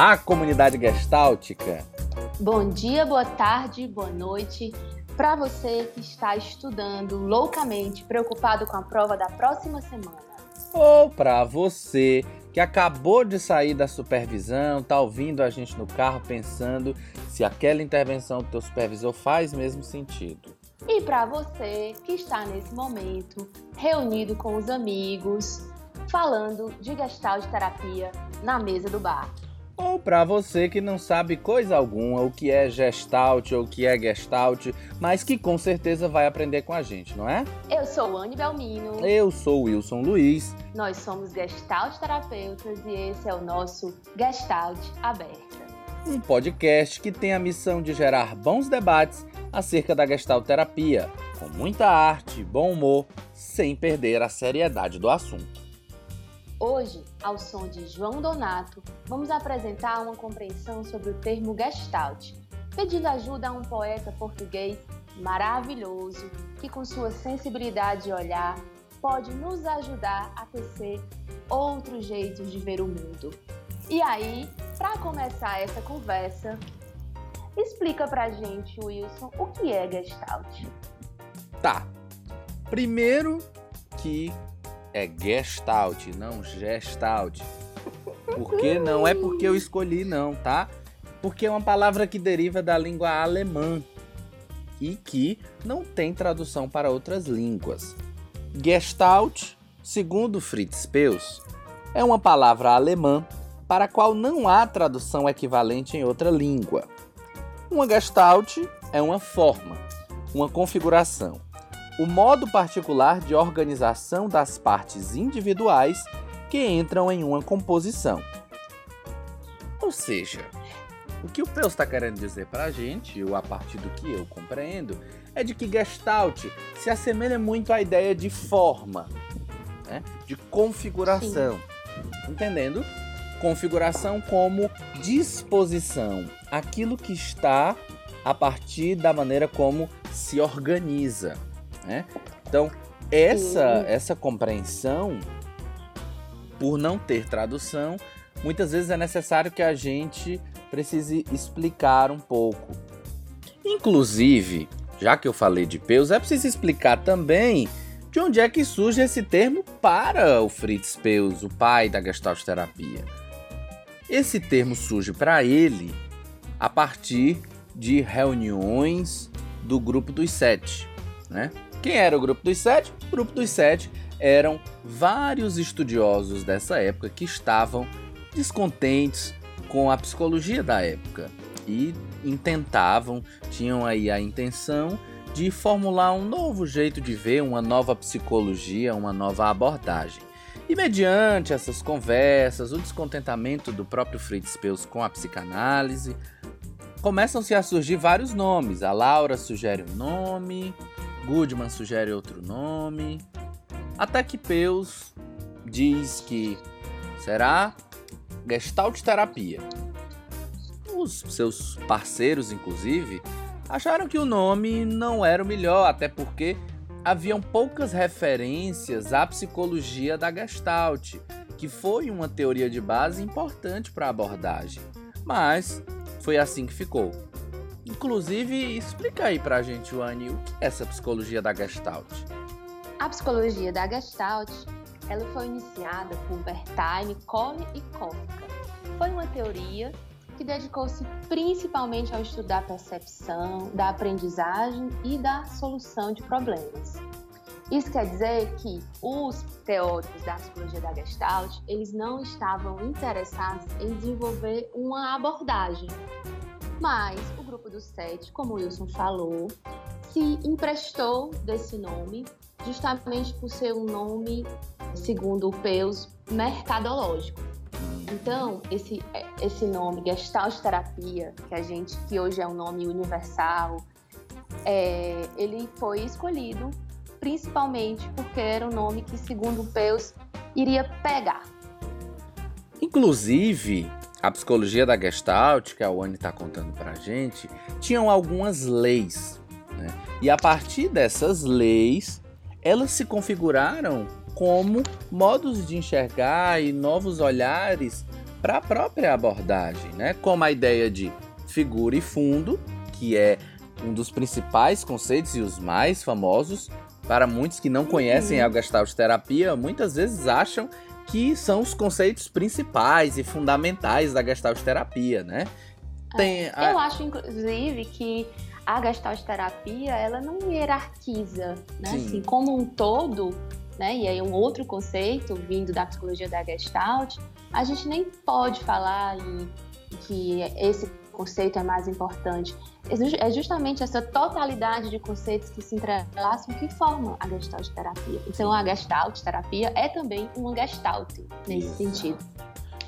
Olá, comunidade gestáltica! Bom dia, boa tarde, boa noite para você que está estudando loucamente, preocupado com a prova da próxima semana. Ou para você que acabou de sair da supervisão, tá ouvindo a gente no carro pensando se aquela intervenção do teu supervisor faz mesmo sentido. E para você que está nesse momento reunido com os amigos, falando de gestalt terapia na mesa do bar. Ou para você que não sabe coisa alguma o que é gestalt ou o que é gestalt, mas que com certeza vai aprender com a gente, não é? Eu sou Anne Belmino. Eu sou Wilson Luiz. Nós somos gestalt terapeutas e esse é o nosso Gestalt Aberta. Um podcast que tem a missão de gerar bons debates acerca da gestalt terapia, com muita arte, bom humor, sem perder a seriedade do assunto. Hoje, ao som de João Donato, vamos apresentar uma compreensão sobre o termo Gestalt, pedindo ajuda a um poeta português maravilhoso que, com sua sensibilidade de olhar, pode nos ajudar a tecer outros jeitos de ver o mundo. E aí, para começar essa conversa, explica pra gente, Wilson, o que é Gestalt. Tá. Primeiro que é Gestalt, não Gestalt. Porque não é porque eu escolhi, não, tá? Porque é uma palavra que deriva da língua alemã e que não tem tradução para outras línguas. Gestalt, segundo Fritz Peus, é uma palavra alemã para a qual não há tradução equivalente em outra língua. Uma Gestalt é uma forma, uma configuração, o modo particular de organização das partes individuais que entram em uma composição. Ou seja, o que o Peus está querendo dizer para a gente, ou a partir do que eu compreendo, é de que Gestalt se assemelha muito à ideia de forma, né? de configuração. Sim. Entendendo? Configuração como disposição, aquilo que está a partir da maneira como se organiza. Né? Então, essa, essa compreensão, por não ter tradução, muitas vezes é necessário que a gente precise explicar um pouco. Inclusive, já que eu falei de Peus, é preciso explicar também de onde é que surge esse termo para o Fritz Peus, o pai da Gestalt terapia. Esse termo surge para ele a partir de reuniões do grupo dos sete, né? Quem era o grupo dos sete? O grupo dos sete eram vários estudiosos dessa época que estavam descontentes com a psicologia da época e intentavam, tinham aí a intenção de formular um novo jeito de ver, uma nova psicologia, uma nova abordagem. E mediante essas conversas, o descontentamento do próprio Fritz Peus com a psicanálise, começam-se a surgir vários nomes. A Laura sugere um nome, Goodman sugere outro nome. Até que Peus diz que será Gestalt Terapia. Os seus parceiros, inclusive, acharam que o nome não era o melhor, até porque haviam poucas referências à psicologia da Gestalt, que foi uma teoria de base importante para a abordagem. Mas foi assim que ficou. Inclusive, explica aí pra gente, Wani, o que é essa psicologia da Gestalt? A psicologia da Gestalt, ela foi iniciada por Bertaine, Kohn e Kafka. Foi uma teoria que dedicou-se principalmente ao estudo da percepção, da aprendizagem e da solução de problemas. Isso quer dizer que os teóricos da psicologia da Gestalt, eles não estavam interessados em desenvolver uma abordagem, mas o grupo dos sete, como o Wilson falou, se emprestou desse nome justamente por ser um nome, segundo o Peus, mercadológico. Então, esse, esse nome, Gestalt Terapia, que a gente, que hoje é um nome universal, é, ele foi escolhido principalmente porque era um nome que, segundo o Peus, iria pegar. Inclusive, a psicologia da Gestalt, que a Wani está contando para a gente, tinham algumas leis. Né? E a partir dessas leis, elas se configuraram como modos de enxergar e novos olhares para a própria abordagem, né? Como a ideia de figura e fundo, que é um dos principais conceitos e os mais famosos para muitos que não conhecem uhum. a Gestalt terapia, muitas vezes acham que são os conceitos principais e fundamentais da Gestalt terapia, né? Tem é, a... Eu acho, inclusive, que a Gestalt terapia ela não hierarquiza, né? Assim, como um todo, né? E aí um outro conceito vindo da psicologia da Gestalt, a gente nem pode falar em que esse conceito é mais importante. É justamente essa totalidade de conceitos que se entrelaçam que formam a Gestalt terapia. Então a Gestalt terapia é também uma Gestalt nesse Isso. sentido.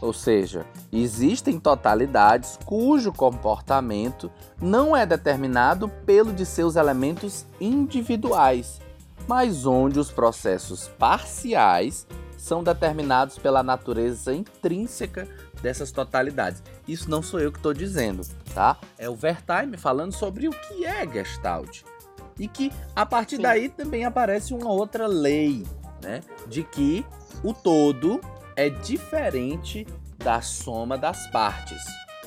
Ou seja, existem totalidades cujo comportamento não é determinado pelo de seus elementos individuais, mas onde os processos parciais são determinados pela natureza intrínseca dessas totalidades. Isso não sou eu que estou dizendo, tá? É o Wertheim falando sobre o que é Gestalt. E que a partir Sim. daí também aparece uma outra lei, né? De que o todo é diferente da soma das partes.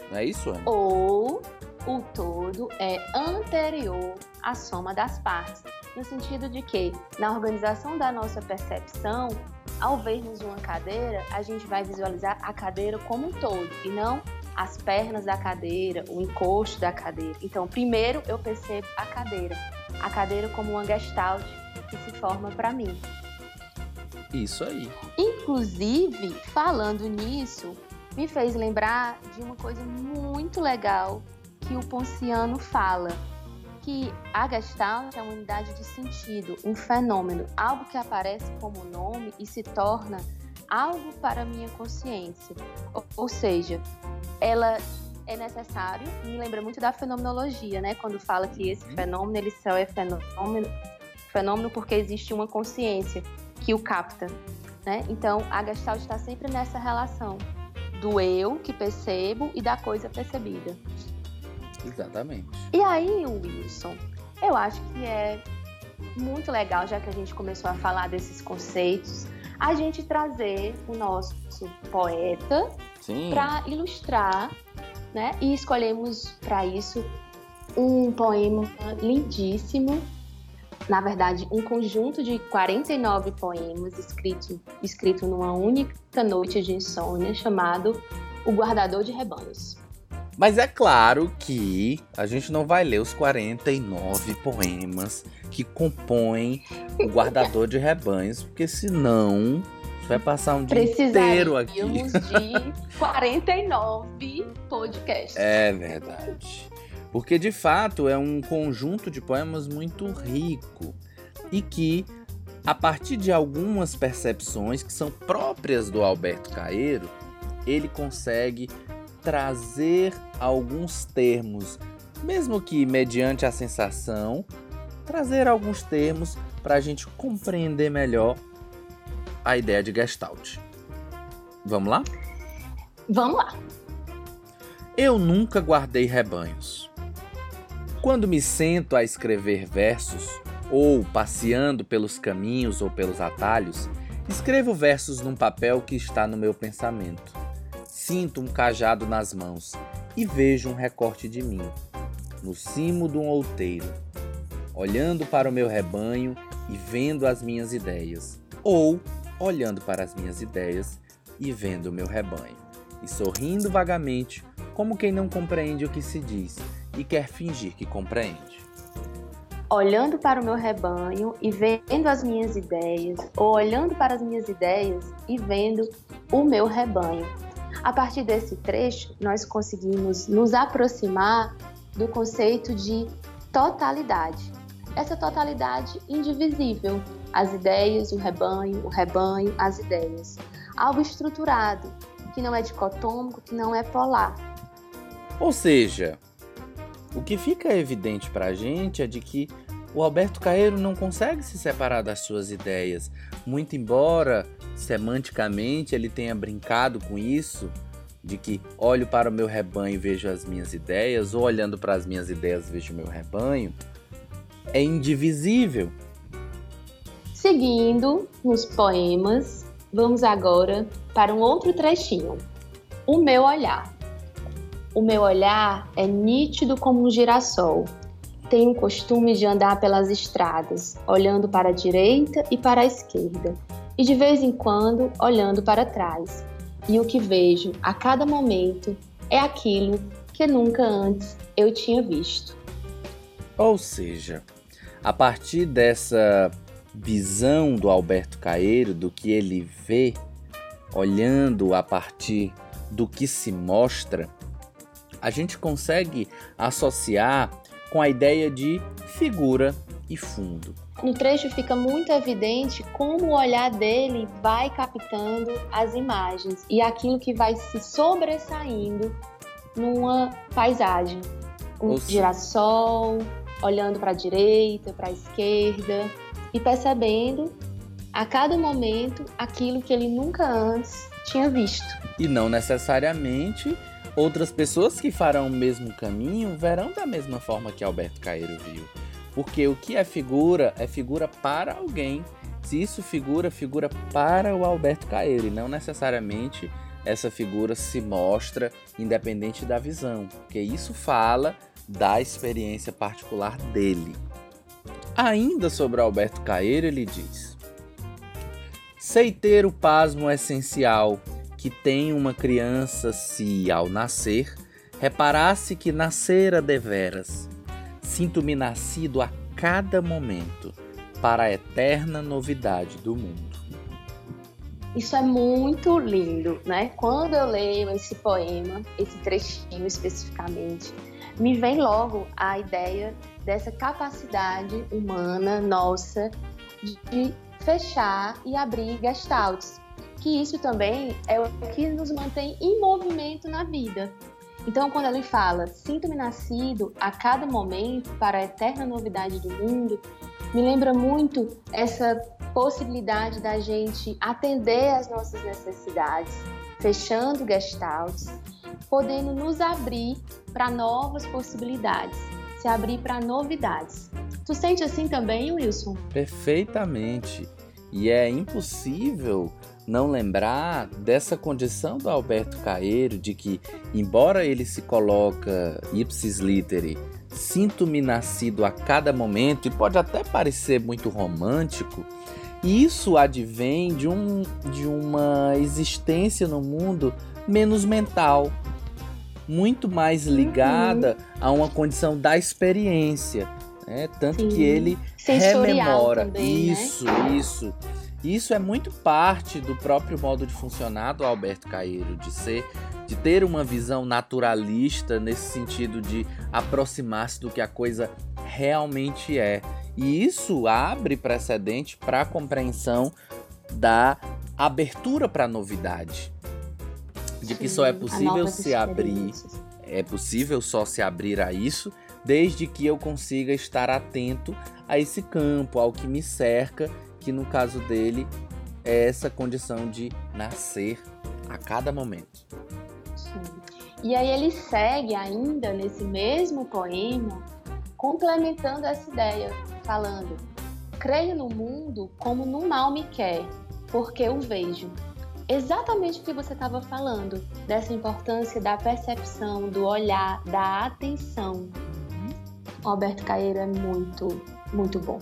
Não é isso, Ana? Ou o todo é anterior à soma das partes. No sentido de que, na organização da nossa percepção, ao vermos uma cadeira, a gente vai visualizar a cadeira como um todo e não as pernas da cadeira, o encosto da cadeira. Então, primeiro eu percebo a cadeira, a cadeira como uma gestalt que se forma para mim. Isso aí. Inclusive, falando nisso, me fez lembrar de uma coisa muito legal que o Ponciano fala que a Gestalt é uma unidade de sentido, um fenômeno, algo que aparece como nome e se torna algo para a minha consciência. Ou, ou seja, ela é necessário, me lembra muito da fenomenologia, né? Quando fala que esse uhum. fenômeno ele só é fenômeno, fenômeno porque existe uma consciência que o capta, né? Então, a Gestalt está sempre nessa relação do eu que percebo e da coisa percebida. Exatamente. E aí, Wilson, eu acho que é muito legal, já que a gente começou a falar desses conceitos, a gente trazer o nosso poeta para ilustrar, né? E escolhemos para isso um poema lindíssimo, na verdade, um conjunto de 49 poemas escrito, escrito numa única noite de insônia, chamado O Guardador de Rebanhos. Mas é claro que a gente não vai ler os 49 poemas que compõem o guardador de rebanhos, porque senão vai passar um dia inteiro aqui. de 49 podcasts. É verdade. Porque de fato é um conjunto de poemas muito rico e que, a partir de algumas percepções que são próprias do Alberto Caeiro, ele consegue trazer alguns termos, mesmo que mediante a sensação, trazer alguns termos para a gente compreender melhor a ideia de Gestalt. Vamos lá? Vamos lá. Eu nunca guardei rebanhos. Quando me sento a escrever versos, ou passeando pelos caminhos ou pelos atalhos, escrevo versos num papel que está no meu pensamento. Sinto um cajado nas mãos e vejo um recorte de mim, no cimo de um outeiro, olhando para o meu rebanho e vendo as minhas ideias, ou olhando para as minhas ideias e vendo o meu rebanho, e sorrindo vagamente, como quem não compreende o que se diz e quer fingir que compreende. Olhando para o meu rebanho e vendo as minhas ideias, ou olhando para as minhas ideias e vendo o meu rebanho, a partir desse trecho, nós conseguimos nos aproximar do conceito de totalidade. Essa totalidade indivisível, as ideias, o rebanho, o rebanho, as ideias. Algo estruturado, que não é dicotômico, que não é polar. Ou seja, o que fica evidente para a gente é de que o Alberto Caeiro não consegue se separar das suas ideias, muito embora semanticamente ele tenha brincado com isso, de que olho para o meu rebanho e vejo as minhas ideias, ou olhando para as minhas ideias vejo o meu rebanho, é indivisível. Seguindo nos poemas, vamos agora para um outro trechinho. o meu olhar. O meu olhar é nítido como um girassol. Tenho o costume de andar pelas estradas, olhando para a direita e para a esquerda, e de vez em quando olhando para trás. E o que vejo a cada momento é aquilo que nunca antes eu tinha visto. Ou seja, a partir dessa visão do Alberto Caeiro, do que ele vê, olhando a partir do que se mostra, a gente consegue associar com a ideia de figura e fundo. No trecho fica muito evidente como o olhar dele vai captando as imagens e aquilo que vai se sobressaindo numa paisagem. Um girassol, olhando para a direita, para a esquerda e percebendo a cada momento aquilo que ele nunca antes tinha visto. E não necessariamente outras pessoas que farão o mesmo caminho verão da mesma forma que Alberto Caeiro viu. Porque o que é figura é figura para alguém. Se isso figura, figura para o Alberto Caeiro e não necessariamente essa figura se mostra independente da visão, porque isso fala da experiência particular dele. Ainda sobre Alberto Caeiro, ele diz: Sei ter o pasmo essencial que tem uma criança se, ao nascer, reparasse que nascera deveras. Sinto-me nascido a cada momento para a eterna novidade do mundo. Isso é muito lindo, né? Quando eu leio esse poema, esse trechinho especificamente, me vem logo a ideia dessa capacidade humana nossa de fechar e abrir gestaltes. Que isso também é o que nos mantém em movimento na vida. Então, quando ele fala, sinto-me nascido a cada momento para a eterna novidade do mundo, me lembra muito essa possibilidade da gente atender às nossas necessidades, fechando gestaltes, podendo nos abrir para novas possibilidades, se abrir para novidades. Tu sente assim também, Wilson? Perfeitamente. E é impossível não lembrar dessa condição do Alberto Caeiro de que, embora ele se coloca ipsis literi, sinto-me nascido a cada momento e pode até parecer muito romântico, isso advém de, um, de uma existência no mundo menos mental, muito mais ligada uhum. a uma condição da experiência. Né? Tanto Sim. que ele Sensorial rememora. Também, né? isso, né? isso. Isso é muito parte do próprio modo de funcionar do Alberto Caeiro, de ser, de ter uma visão naturalista nesse sentido de aproximar-se do que a coisa realmente é. E isso abre precedente para a compreensão da abertura para a novidade de que Sim, só é possível se abrir, é possível só se abrir a isso desde que eu consiga estar atento a esse campo, ao que me cerca, que no caso dele é essa condição de nascer a cada momento. Sim. E aí ele segue ainda nesse mesmo poema, complementando essa ideia, falando: Creio no mundo como no mal me quer, porque o vejo exatamente o que você estava falando, dessa importância da percepção, do olhar, da atenção. O Alberto Caeiro é muito, muito bom.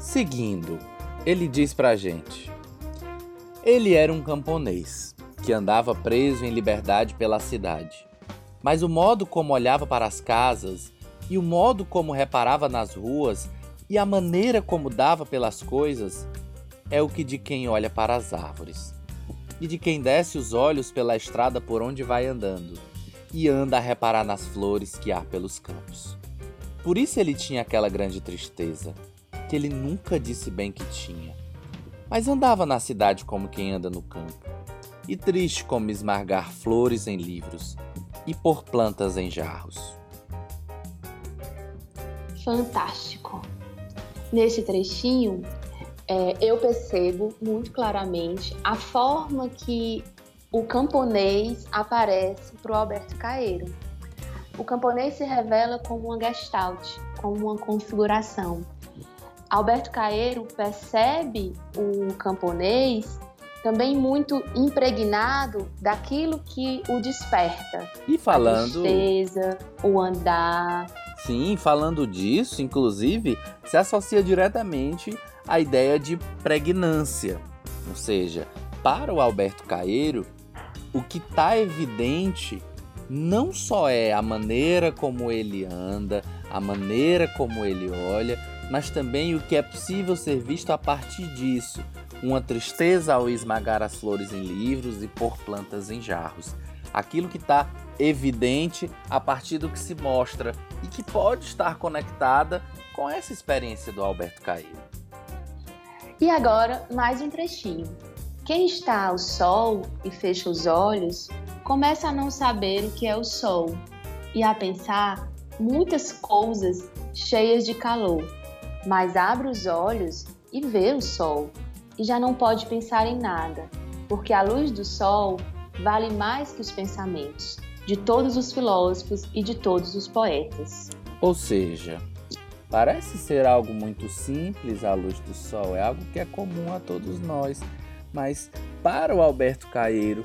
Seguindo, ele diz pra gente: Ele era um camponês que andava preso em liberdade pela cidade. Mas o modo como olhava para as casas e o modo como reparava nas ruas e a maneira como dava pelas coisas é o que de quem olha para as árvores, e de quem desce os olhos pela estrada por onde vai andando, e anda a reparar nas flores que há pelos campos. Por isso ele tinha aquela grande tristeza, que ele nunca disse bem que tinha, mas andava na cidade como quem anda no campo, e triste como esmagar flores em livros e pôr plantas em jarros. Fantástico! Nesse trechinho, é, eu percebo muito claramente a forma que o camponês aparece para o Alberto Caeiro. O camponês se revela como uma gestalt, como uma configuração. Alberto Caeiro percebe o camponês também muito impregnado daquilo que o desperta. E falando. A tristeza, o andar. Sim, falando disso, inclusive, se associa diretamente à ideia de pregnância. Ou seja, para o Alberto Caeiro, o que está evidente não só é a maneira como ele anda, a maneira como ele olha, mas também o que é possível ser visto a partir disso, uma tristeza ao esmagar as flores em livros e pôr plantas em jarros. Aquilo que está evidente a partir do que se mostra e que pode estar conectada com essa experiência do Alberto Caio. E agora, mais um trechinho. Quem está ao sol e fecha os olhos, começa a não saber o que é o sol e a pensar muitas coisas cheias de calor, mas abre os olhos e vê o sol e já não pode pensar em nada, porque a luz do sol vale mais que os pensamentos de todos os filósofos e de todos os poetas. Ou seja, parece ser algo muito simples a luz do sol, é algo que é comum a todos nós, mas para o Alberto Caeiro,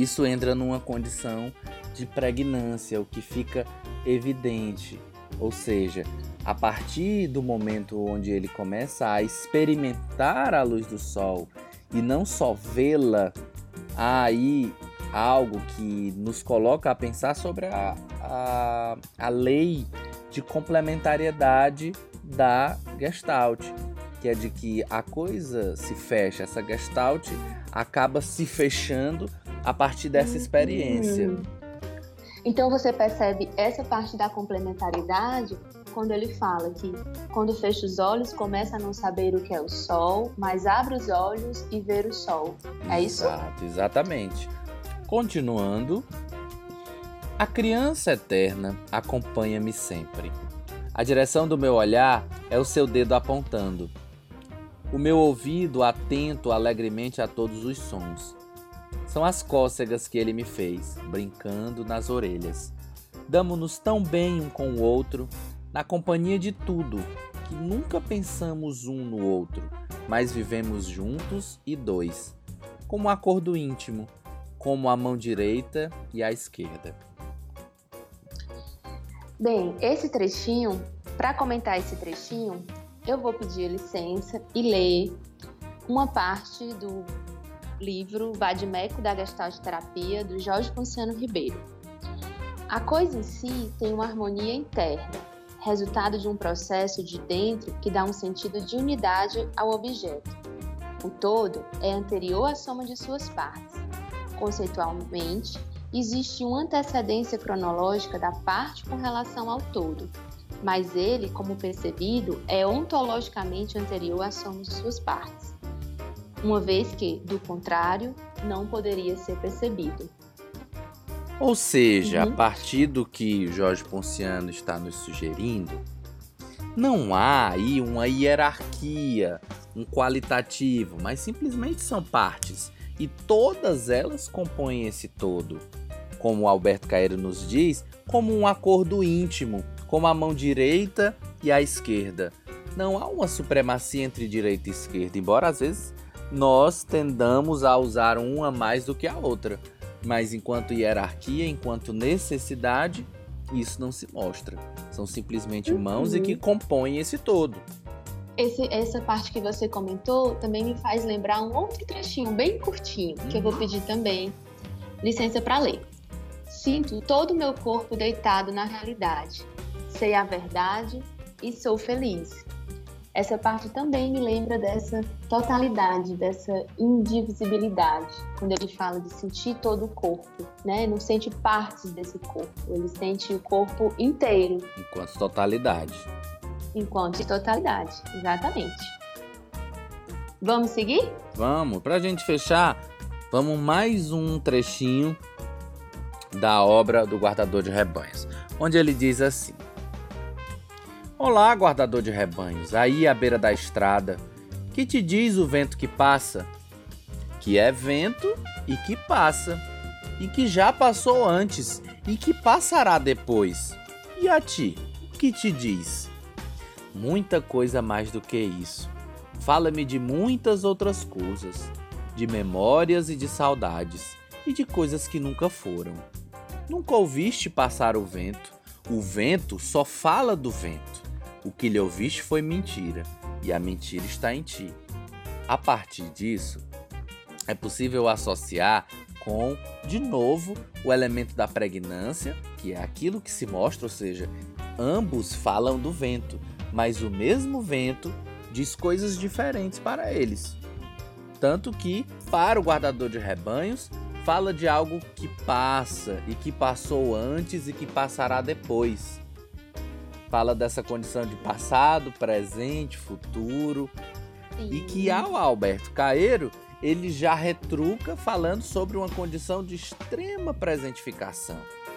isso entra numa condição de pregnância, o que fica evidente. Ou seja, a partir do momento onde ele começa a experimentar a luz do sol e não só vê-la, há aí algo que nos coloca a pensar sobre a, a, a lei de complementariedade da Gestalt, que é de que a coisa se fecha, essa Gestalt acaba se fechando a partir dessa experiência. Uhum. Então você percebe essa parte da complementaridade quando ele fala que quando fecha os olhos começa a não saber o que é o sol, mas abre os olhos e ver o sol. É isso? Exato, exatamente. Continuando, a criança eterna acompanha-me sempre. A direção do meu olhar é o seu dedo apontando. O meu ouvido atento alegremente a todos os sons. São as cócegas que ele me fez, brincando nas orelhas. Damo-nos tão bem um com o outro, na companhia de tudo, que nunca pensamos um no outro, mas vivemos juntos e dois, como um acordo íntimo, como a mão direita e a esquerda. Bem, esse trechinho, para comentar esse trechinho, eu vou pedir licença e ler uma parte do livro Vadimeco da Gestalt Terapia, do Jorge Ponciano Ribeiro. A coisa em si tem uma harmonia interna, resultado de um processo de dentro que dá um sentido de unidade ao objeto. O todo é anterior à soma de suas partes. Conceitualmente, existe uma antecedência cronológica da parte com relação ao todo, mas ele, como percebido, é ontologicamente anterior à soma de suas partes, uma vez que, do contrário, não poderia ser percebido. Ou seja, uhum. a partir do que Jorge Ponciano está nos sugerindo, não há aí uma hierarquia, um qualitativo, mas simplesmente são partes e todas elas compõem esse todo. Como o Alberto Caeiro nos diz, como um acordo íntimo, como a mão direita e a esquerda. Não há uma supremacia entre direita e esquerda, embora às vezes nós tendamos a usar uma mais do que a outra mas enquanto hierarquia, enquanto necessidade, isso não se mostra. São simplesmente uhum. mãos e que compõem esse todo. Esse, essa parte que você comentou também me faz lembrar um outro trechinho bem curtinho, que eu vou uhum. pedir também licença para ler. Sinto todo o meu corpo deitado na realidade. Sei a verdade e sou feliz essa parte também me lembra dessa totalidade, dessa indivisibilidade, quando ele fala de sentir todo o corpo, né? Não sente partes desse corpo, ele sente o corpo inteiro. Enquanto totalidade. Enquanto totalidade, exatamente. Vamos seguir? Vamos. Para a gente fechar, vamos mais um trechinho da obra do Guardador de Rebanhos, onde ele diz assim: Olá, guardador de rebanhos, aí à beira da estrada. Que te diz o vento que passa? Que é vento e que passa, e que já passou antes e que passará depois. E a ti, o que te diz? Muita coisa mais do que isso. Fala-me de muitas outras coisas. de memórias e de saudades, e de coisas que nunca foram. Nunca ouviste passar o vento, o vento só fala do vento. O que lhe ouviste foi mentira, e a mentira está em ti. A partir disso, é possível associar com, de novo, o elemento da pregnância, que é aquilo que se mostra, ou seja, ambos falam do vento, mas o mesmo vento diz coisas diferentes para eles. Tanto que, para o guardador de rebanhos, fala de algo que passa e que passou antes e que passará depois. Fala dessa condição de passado, presente, futuro. Sim. E que ao Alberto Caeiro, ele já retruca falando sobre uma condição de extrema presentificação.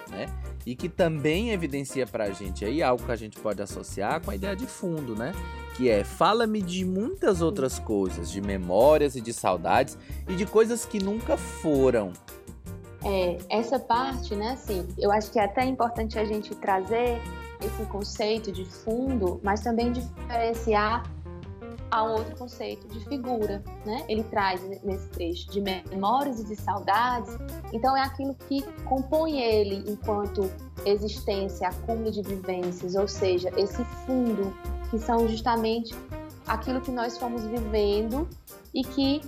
Né? E que também evidencia para a gente aí algo que a gente pode associar com a ideia de fundo, né? Que é fala-me de muitas outras coisas, de memórias e de saudades e de coisas que nunca foram. É, essa parte, né, assim, eu acho que é até importante a gente trazer esse conceito de fundo, mas também diferenciar a outro conceito de figura, né? Ele traz nesse trecho de memórias e de saudades. Então é aquilo que compõe ele enquanto existência, acúmulo de vivências, ou seja, esse fundo que são justamente aquilo que nós fomos vivendo e que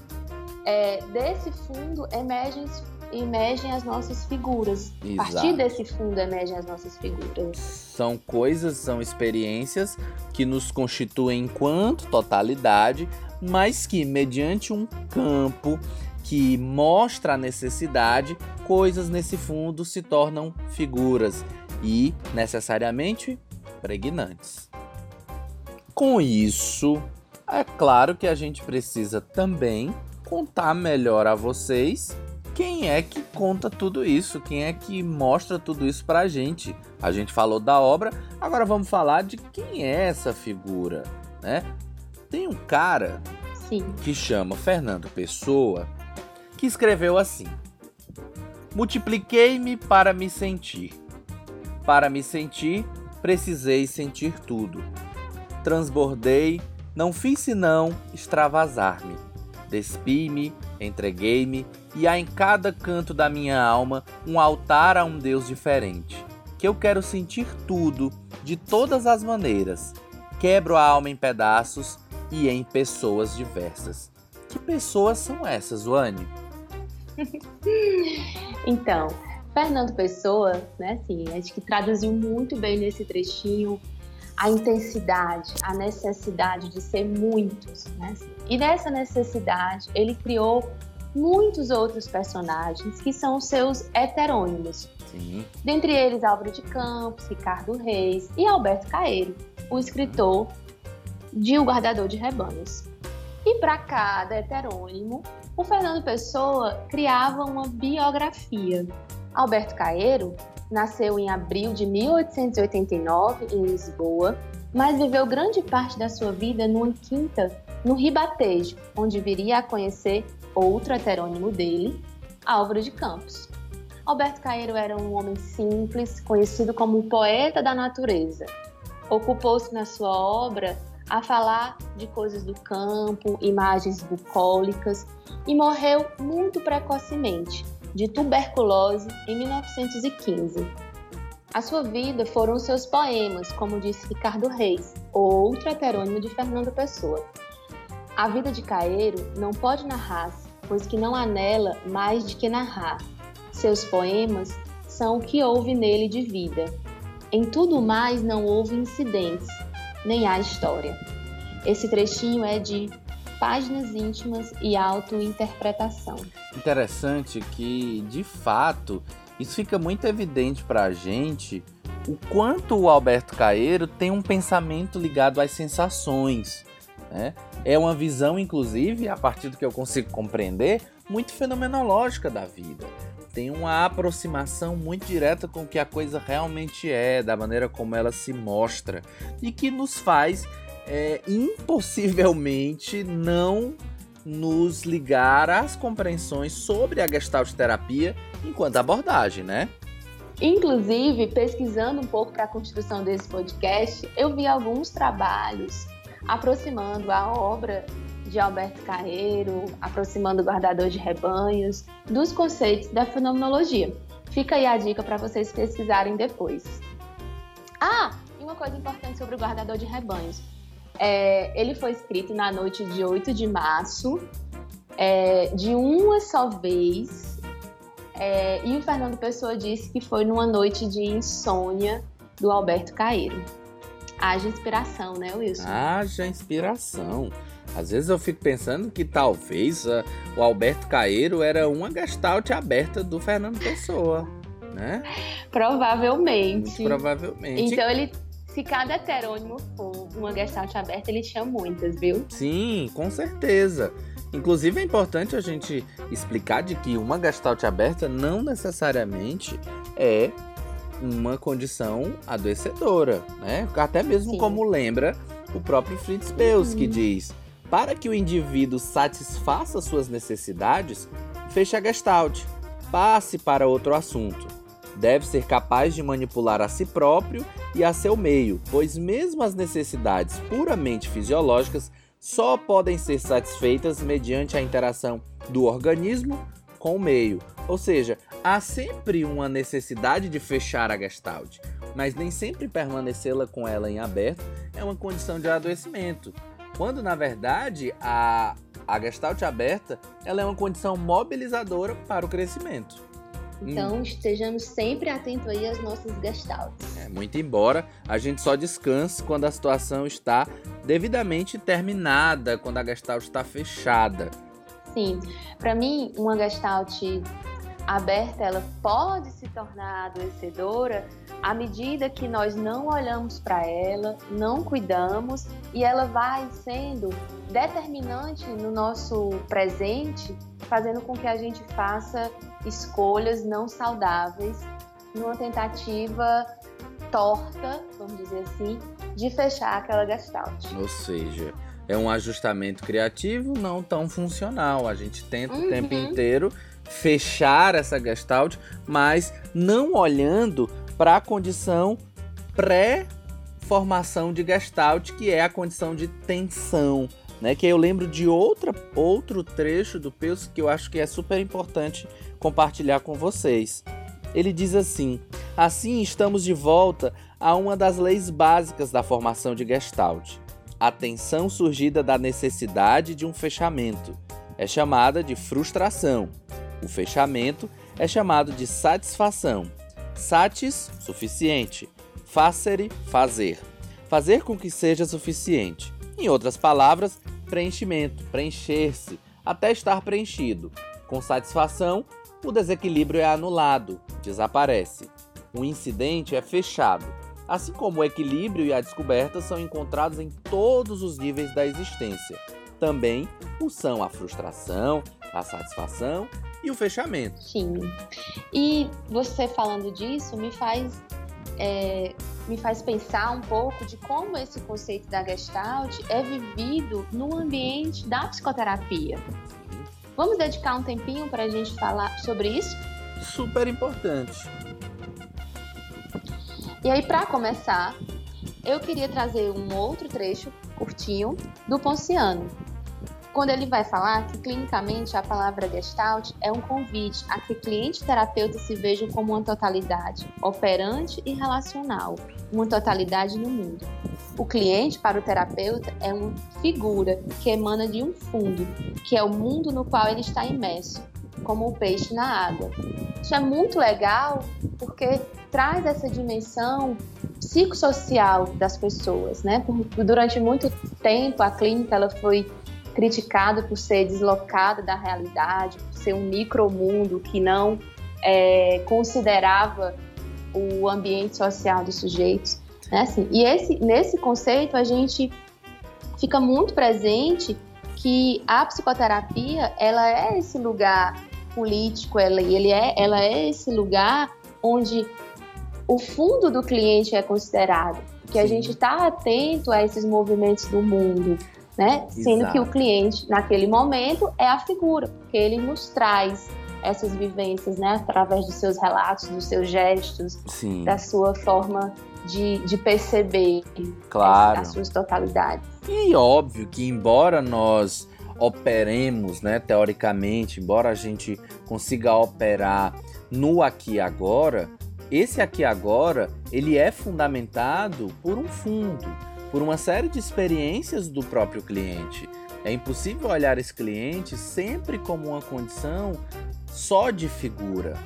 é, desse fundo emergem emergem as nossas figuras. Exato. A partir desse fundo emergem as nossas figuras. São coisas, são experiências que nos constituem enquanto totalidade, mas que, mediante um campo que mostra a necessidade, coisas nesse fundo se tornam figuras e necessariamente pregnantes. Com isso, é claro que a gente precisa também contar melhor a vocês quem é que conta tudo isso? Quem é que mostra tudo isso pra gente? A gente falou da obra, agora vamos falar de quem é essa figura, né? Tem um cara Sim. que chama Fernando Pessoa que escreveu assim: Multipliquei-me para me sentir. Para me sentir, precisei sentir tudo. Transbordei, não fiz senão extravasar-me. Despi-me, entreguei-me e há em cada canto da minha alma um altar a um Deus diferente, que eu quero sentir tudo, de todas as maneiras. Quebro a alma em pedaços e em pessoas diversas. Que pessoas são essas, Wani? então, Fernando Pessoa, né, assim, acho que traduziu muito bem nesse trechinho a intensidade, a necessidade de ser muitos, né? E nessa necessidade, ele criou muitos outros personagens que são seus heterônimos. Sim. Dentre eles, Álvaro de Campos, Ricardo Reis e Alberto Caeiro, o escritor de O Guardador de Rebanhos. E para cada heterônimo, o Fernando Pessoa criava uma biografia. Alberto Caeiro nasceu em abril de 1889 em Lisboa, mas viveu grande parte da sua vida numa quinta no Ribatejo, onde viria a conhecer outro heterônimo dele, Álvaro de Campos. Alberto Caeiro era um homem simples, conhecido como o poeta da natureza. Ocupou-se na sua obra a falar de coisas do campo, imagens bucólicas e morreu muito precocemente, de tuberculose, em 1915. A sua vida foram seus poemas, como disse Ricardo Reis, outro heterônimo de Fernando Pessoa. A vida de Caeiro não pode narrar-se, pois que não há nela mais de que narrar. Seus poemas são o que houve nele de vida. Em tudo mais não houve incidentes, nem há história. Esse trechinho é de páginas íntimas e autointerpretação. Interessante que, de fato, isso fica muito evidente para a gente o quanto o Alberto Caeiro tem um pensamento ligado às sensações. Né? É uma visão, inclusive, a partir do que eu consigo compreender, muito fenomenológica da vida. Tem uma aproximação muito direta com o que a coisa realmente é, da maneira como ela se mostra, e que nos faz é, impossivelmente não nos ligar às compreensões sobre a gestalt terapia enquanto abordagem, né? Inclusive, pesquisando um pouco para a construção desse podcast, eu vi alguns trabalhos aproximando a obra de Alberto Carreiro, aproximando o guardador de rebanhos, dos conceitos da fenomenologia. Fica aí a dica para vocês pesquisarem depois. Ah, e uma coisa importante sobre o guardador de rebanhos. É, ele foi escrito na noite de 8 de março, é, de uma só vez, é, e o Fernando Pessoa disse que foi numa noite de insônia do Alberto Caeiro. Haja inspiração, né, Wilson? Haja inspiração. Às vezes eu fico pensando que talvez uh, o Alberto Caeiro era uma gestalt aberta do Fernando Pessoa, né? Provavelmente. Provavelmente. Então ele, se cada heterônimo for uma gestalt aberta, ele tinha muitas, viu? Sim, com certeza. Inclusive é importante a gente explicar de que uma gestalt aberta não necessariamente é uma condição adoecedora, né? Até mesmo Sim. como lembra o próprio Fritz Perls, uhum. que diz: para que o indivíduo satisfaça suas necessidades, feche a gestalt, passe para outro assunto. Deve ser capaz de manipular a si próprio e a seu meio, pois mesmo as necessidades puramente fisiológicas só podem ser satisfeitas mediante a interação do organismo com o meio. Ou seja, há sempre uma necessidade de fechar a gestalt, mas nem sempre permanecê-la com ela em aberto é uma condição de adoecimento. Quando na verdade a, a gestalt aberta ela é uma condição mobilizadora para o crescimento. Então hum. estejamos sempre atentos aí às nossas gestaltes. É, muito embora a gente só descanse quando a situação está devidamente terminada, quando a gestalt está fechada. Sim, para mim uma gestalt aberta ela pode se tornar adoecedora à medida que nós não olhamos para ela, não cuidamos e ela vai sendo determinante no nosso presente, fazendo com que a gente faça escolhas não saudáveis numa tentativa torta, vamos dizer assim, de fechar aquela gestalt. Ou seja, é um ajustamento criativo não tão funcional. A gente tenta uhum. o tempo uhum. inteiro fechar essa gestalt, mas não olhando para a condição pré-formação de gestalt, que é a condição de tensão. Né, que eu lembro de outra, outro trecho do Peus que eu acho que é super importante compartilhar com vocês. Ele diz assim: Assim estamos de volta a uma das leis básicas da formação de Gestalt, a tensão surgida da necessidade de um fechamento. É chamada de frustração. O fechamento é chamado de satisfação. Satis, suficiente. Facere, fazer. Fazer com que seja suficiente. Em outras palavras, preenchimento, preencher-se, até estar preenchido. Com satisfação, o desequilíbrio é anulado, desaparece. O incidente é fechado, assim como o equilíbrio e a descoberta são encontrados em todos os níveis da existência. Também o são a frustração, a satisfação e o fechamento. Sim. E você falando disso me faz é, me faz pensar um pouco de como esse conceito da Gestalt é vivido no ambiente da psicoterapia. Vamos dedicar um tempinho para a gente falar sobre isso? Super importante. E aí, para começar, eu queria trazer um outro trecho curtinho do Ponciano, quando ele vai falar que clinicamente a palavra gestalt é um convite a que cliente e terapeuta se vejam como uma totalidade operante e relacional, uma totalidade no mundo. O cliente para o terapeuta é uma figura que emana de um fundo, que é o mundo no qual ele está imerso, como o peixe na água. Isso é muito legal porque traz essa dimensão psicossocial das pessoas, né? Durante muito tempo a clínica ela foi criticado por ser deslocado da realidade, por ser um micromundo que não é, considerava o ambiente social dos sujeitos. Né? Assim, e esse, nesse conceito a gente fica muito presente que a psicoterapia ela é esse lugar político, ela, ele é, ela é esse lugar onde o fundo do cliente é considerado, que Sim. a gente está atento a esses movimentos do mundo, né? Sendo que o cliente, naquele momento, é a figura, porque ele nos traz essas vivências, né? Através dos seus relatos, dos seus gestos, Sim. da sua forma de, de perceber claro. as suas totalidades. E óbvio que, embora nós operemos, né, teoricamente, embora a gente consiga operar no aqui e agora, esse aqui e agora, ele é fundamentado por um fundo, por uma série de experiências do próprio cliente. É impossível olhar esse cliente sempre como uma condição só de figura,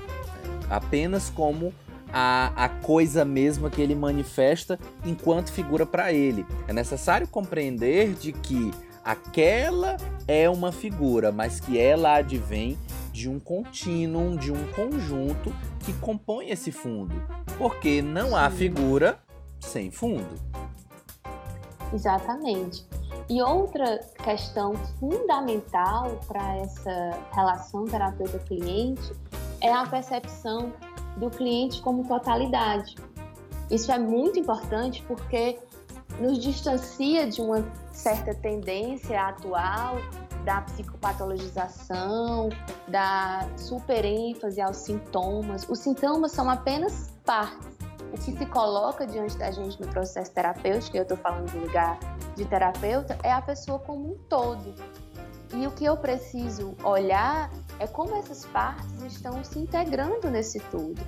apenas como a, a coisa mesma que ele manifesta enquanto figura para ele. É necessário compreender de que aquela é uma figura, mas que ela advém de um contínuo, de um conjunto que compõe esse fundo. Porque não há figura sem fundo. Exatamente. E outra questão fundamental para essa relação terapeuta-cliente é a percepção do cliente como totalidade. Isso é muito importante porque nos distancia de uma certa tendência atual da psicopatologização, da superênfase aos sintomas. Os sintomas são apenas partes. O que se coloca diante da gente no processo terapêutico, eu estou falando do lugar de terapeuta, é a pessoa como um todo. E o que eu preciso olhar é como essas partes estão se integrando nesse tudo.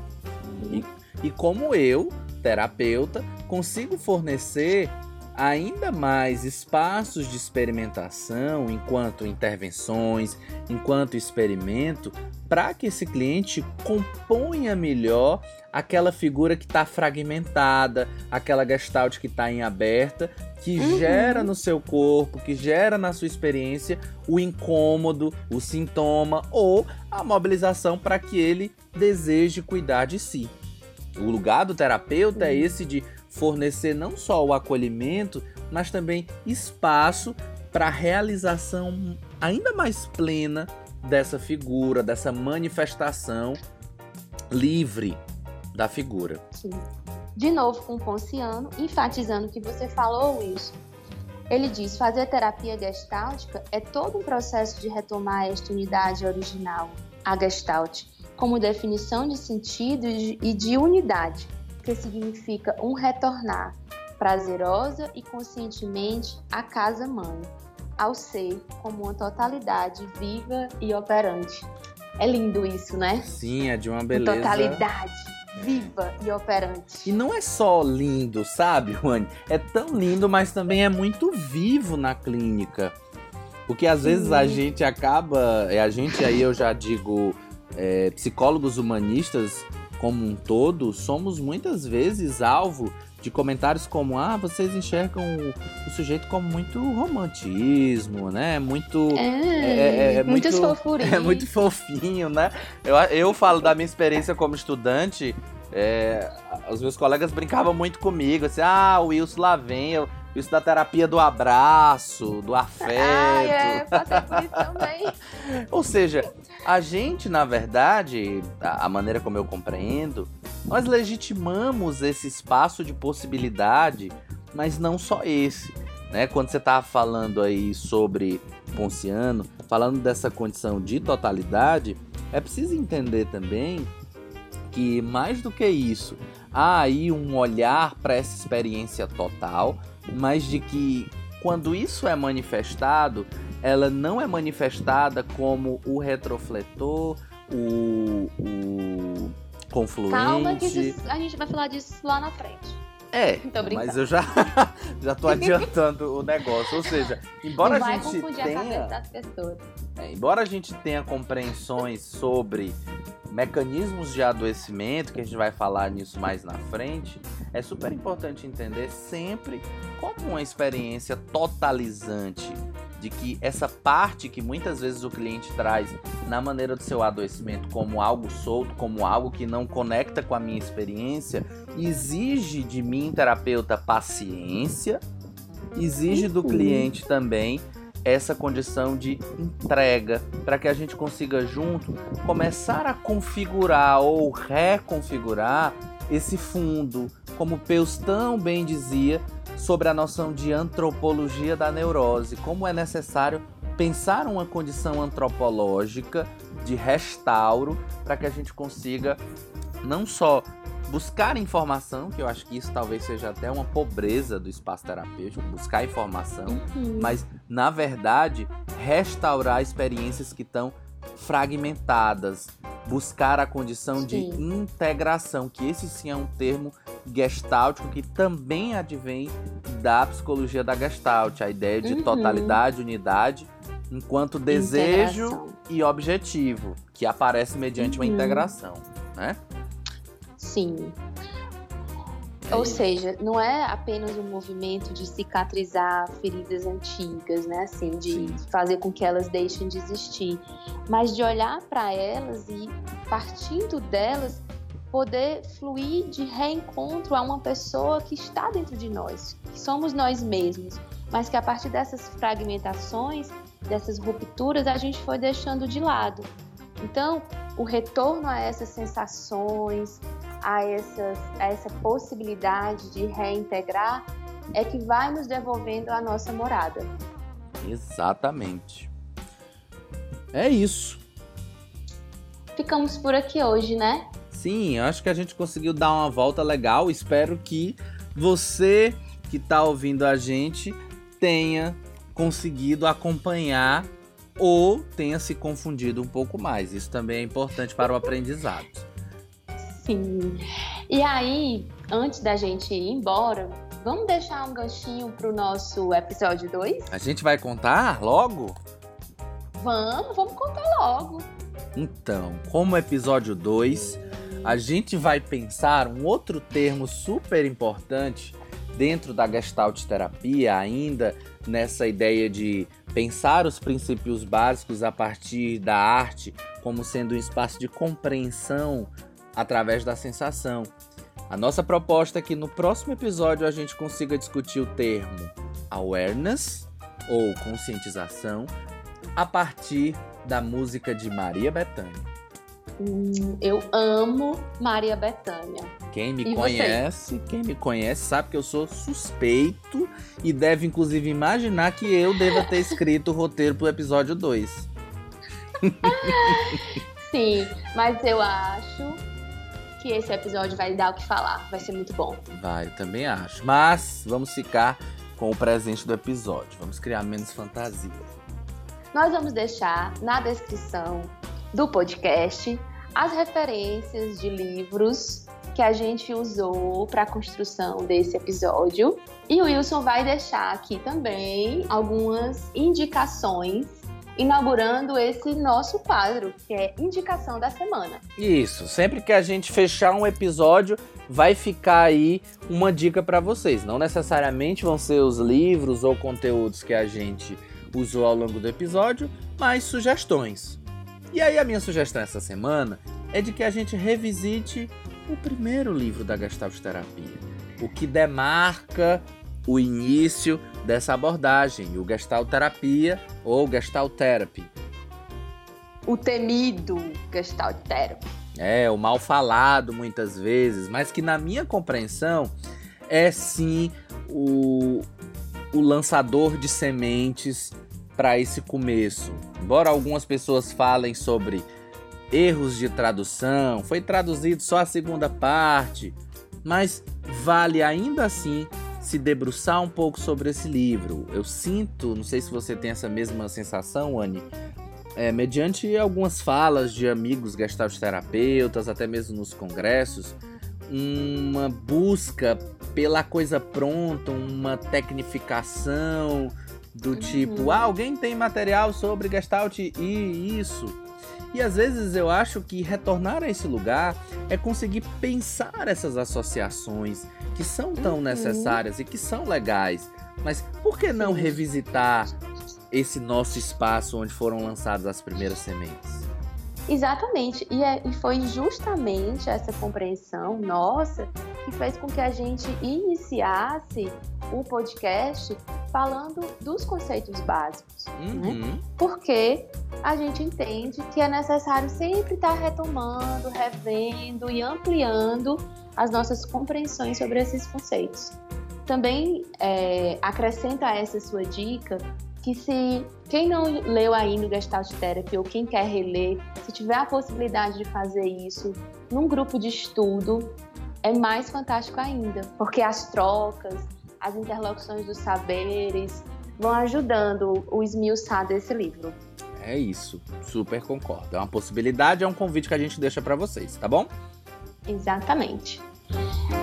E, e como eu, terapeuta, consigo fornecer ainda mais espaços de experimentação enquanto intervenções, enquanto experimento, para que esse cliente componha melhor aquela figura que está fragmentada, aquela gestalt que está em aberta, que uhum. gera no seu corpo, que gera na sua experiência o incômodo, o sintoma ou a mobilização para que ele deseje cuidar de si. O lugar do terapeuta é esse de fornecer não só o acolhimento, mas também espaço para a realização ainda mais plena dessa figura, dessa manifestação livre da figura. Sim. De novo com Ponciano, enfatizando que você falou isso. Ele diz: fazer terapia gestáltica é todo um processo de retomar esta unidade original, a gestalt, como definição de sentido e de unidade, que significa um retornar prazerosa e conscientemente à casa-mãe, ao ser como uma totalidade viva e operante. É lindo isso, né? Sim, é de uma beleza. Totalidade viva e operante. E não é só lindo, sabe, Juane? É tão lindo, mas também é muito vivo na clínica. Porque às Sim. vezes a gente acaba, é a gente aí eu já digo, é, psicólogos humanistas como um todo, somos muitas vezes alvo de comentários como ah vocês enxergam o, o sujeito como muito romantismo né? Muito é, é, é, é muito é muito fofinho né? Eu, eu falo da minha experiência como estudante é, os meus colegas brincavam muito comigo assim ah o Wilson lá vem eu, isso da terapia do abraço, do afeto. Ah, é, passei por isso também. Ou seja, a gente, na verdade, a maneira como eu compreendo, nós legitimamos esse espaço de possibilidade, mas não só esse. Né? Quando você estava falando aí sobre Ponciano, falando dessa condição de totalidade, é preciso entender também que mais do que isso, há aí um olhar para essa experiência total, mas de que quando isso é manifestado, ela não é manifestada como o retrofletor, o, o confluente. Calma que a gente vai falar disso lá na frente. É, mas eu já já tô adiantando o negócio, ou seja, embora a gente tenha, a é, embora a gente tenha compreensões sobre mecanismos de adoecimento, que a gente vai falar nisso mais na frente, é super importante entender sempre como uma experiência totalizante de que essa parte que muitas vezes o cliente traz na maneira do seu adoecimento como algo solto, como algo que não conecta com a minha experiência, exige de mim, terapeuta, paciência, exige do cliente também essa condição de entrega para que a gente consiga junto começar a configurar ou reconfigurar esse fundo, como Peus tão bem dizia, sobre a noção de antropologia da neurose, como é necessário pensar uma condição antropológica de restauro para que a gente consiga não só buscar informação, que eu acho que isso talvez seja até uma pobreza do espaço terapêutico, buscar informação, uhum. mas na verdade restaurar experiências que estão fragmentadas, buscar a condição sim. de integração, que esse sim é um termo gestáltico que também advém da psicologia da gestalt, a ideia de uhum. totalidade, unidade, enquanto desejo integração. e objetivo, que aparece mediante uhum. uma integração, né? Sim. Ou seja, não é apenas um movimento de cicatrizar feridas antigas, né? Assim, de Sim. fazer com que elas deixem de existir, mas de olhar para elas e, partindo delas, poder fluir de reencontro a uma pessoa que está dentro de nós, que somos nós mesmos, mas que a partir dessas fragmentações, dessas rupturas, a gente foi deixando de lado. Então, o retorno a essas sensações, a, essas, a essa possibilidade de reintegrar, é que vai nos devolvendo a nossa morada. Exatamente. É isso. Ficamos por aqui hoje, né? Sim, acho que a gente conseguiu dar uma volta legal. Espero que você que está ouvindo a gente tenha conseguido acompanhar ou tenha se confundido um pouco mais. Isso também é importante para o aprendizado. Sim. E aí, antes da gente ir embora, vamos deixar um ganchinho para o nosso episódio 2? A gente vai contar logo? Vamos, vamos contar logo. Então, como episódio 2, a gente vai pensar um outro termo super importante dentro da Gestalt terapia, ainda nessa ideia de pensar os princípios básicos a partir da arte como sendo um espaço de compreensão através da sensação. A nossa proposta é que no próximo episódio a gente consiga discutir o termo awareness ou conscientização a partir da música de Maria Bethânia. Hum, eu amo Maria Bethânia. Quem me e conhece, você? quem me conhece sabe que eu sou suspeito e deve inclusive imaginar que eu deva ter escrito o roteiro pro episódio 2. Sim, mas eu acho que esse episódio vai dar o que falar, vai ser muito bom. Vai, também acho. Mas vamos ficar com o presente do episódio. Vamos criar menos fantasia. Nós vamos deixar na descrição do podcast as referências de livros que a gente usou para a construção desse episódio. E o Wilson vai deixar aqui também algumas indicações inaugurando esse nosso quadro, que é Indicação da Semana. Isso, sempre que a gente fechar um episódio, vai ficar aí uma dica para vocês. Não necessariamente vão ser os livros ou conteúdos que a gente usou ao longo do episódio, mas sugestões. E aí a minha sugestão essa semana é de que a gente revisite o primeiro livro da Gestalt Terapia, o que demarca o início dessa abordagem, o Gestalt Terapia ou Gestalt Therapy. O temido Gestalt Therapy. É, o mal falado muitas vezes, mas que na minha compreensão é sim o, o lançador de sementes para esse começo. Embora algumas pessoas falem sobre erros de tradução, foi traduzido só a segunda parte, mas vale ainda assim se debruçar um pouco sobre esse livro. Eu sinto, não sei se você tem essa mesma sensação, Anne, é, mediante algumas falas de amigos terapeutas, até mesmo nos congressos, uma busca pela coisa pronta, uma tecnificação do tipo, uhum. ah, alguém tem material sobre Gestalt e isso. E às vezes eu acho que retornar a esse lugar é conseguir pensar essas associações que são tão uhum. necessárias e que são legais. Mas por que não revisitar esse nosso espaço onde foram lançadas as primeiras sementes? Exatamente, e, é, e foi justamente essa compreensão nossa que fez com que a gente iniciasse o podcast falando dos conceitos básicos, né? uhum. né? Porque a gente entende que é necessário sempre estar retomando, revendo e ampliando as nossas compreensões sobre esses conceitos. Também é, acrescenta essa sua dica que se quem não leu ainda o Gestalt Therapy ou quem quer reler, se tiver a possibilidade de fazer isso num grupo de estudo, é mais fantástico ainda, porque as trocas, as interlocuções dos saberes vão ajudando o esmiuçar desse livro. É isso, super concordo. É uma possibilidade, é um convite que a gente deixa para vocês, tá bom? Exatamente.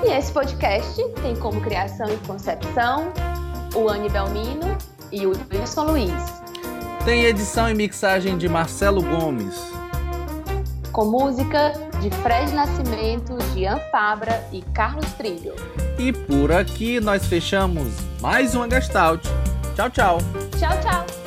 E esse podcast tem como criação e concepção o Anne Belmino e o Wilson Luiz. Tem edição e mixagem de Marcelo Gomes. Com música de Fred Nascimento, Gian Fabra e Carlos Trilho. E por aqui nós fechamos mais uma Gestalt. Tchau, tchau. Tchau, tchau.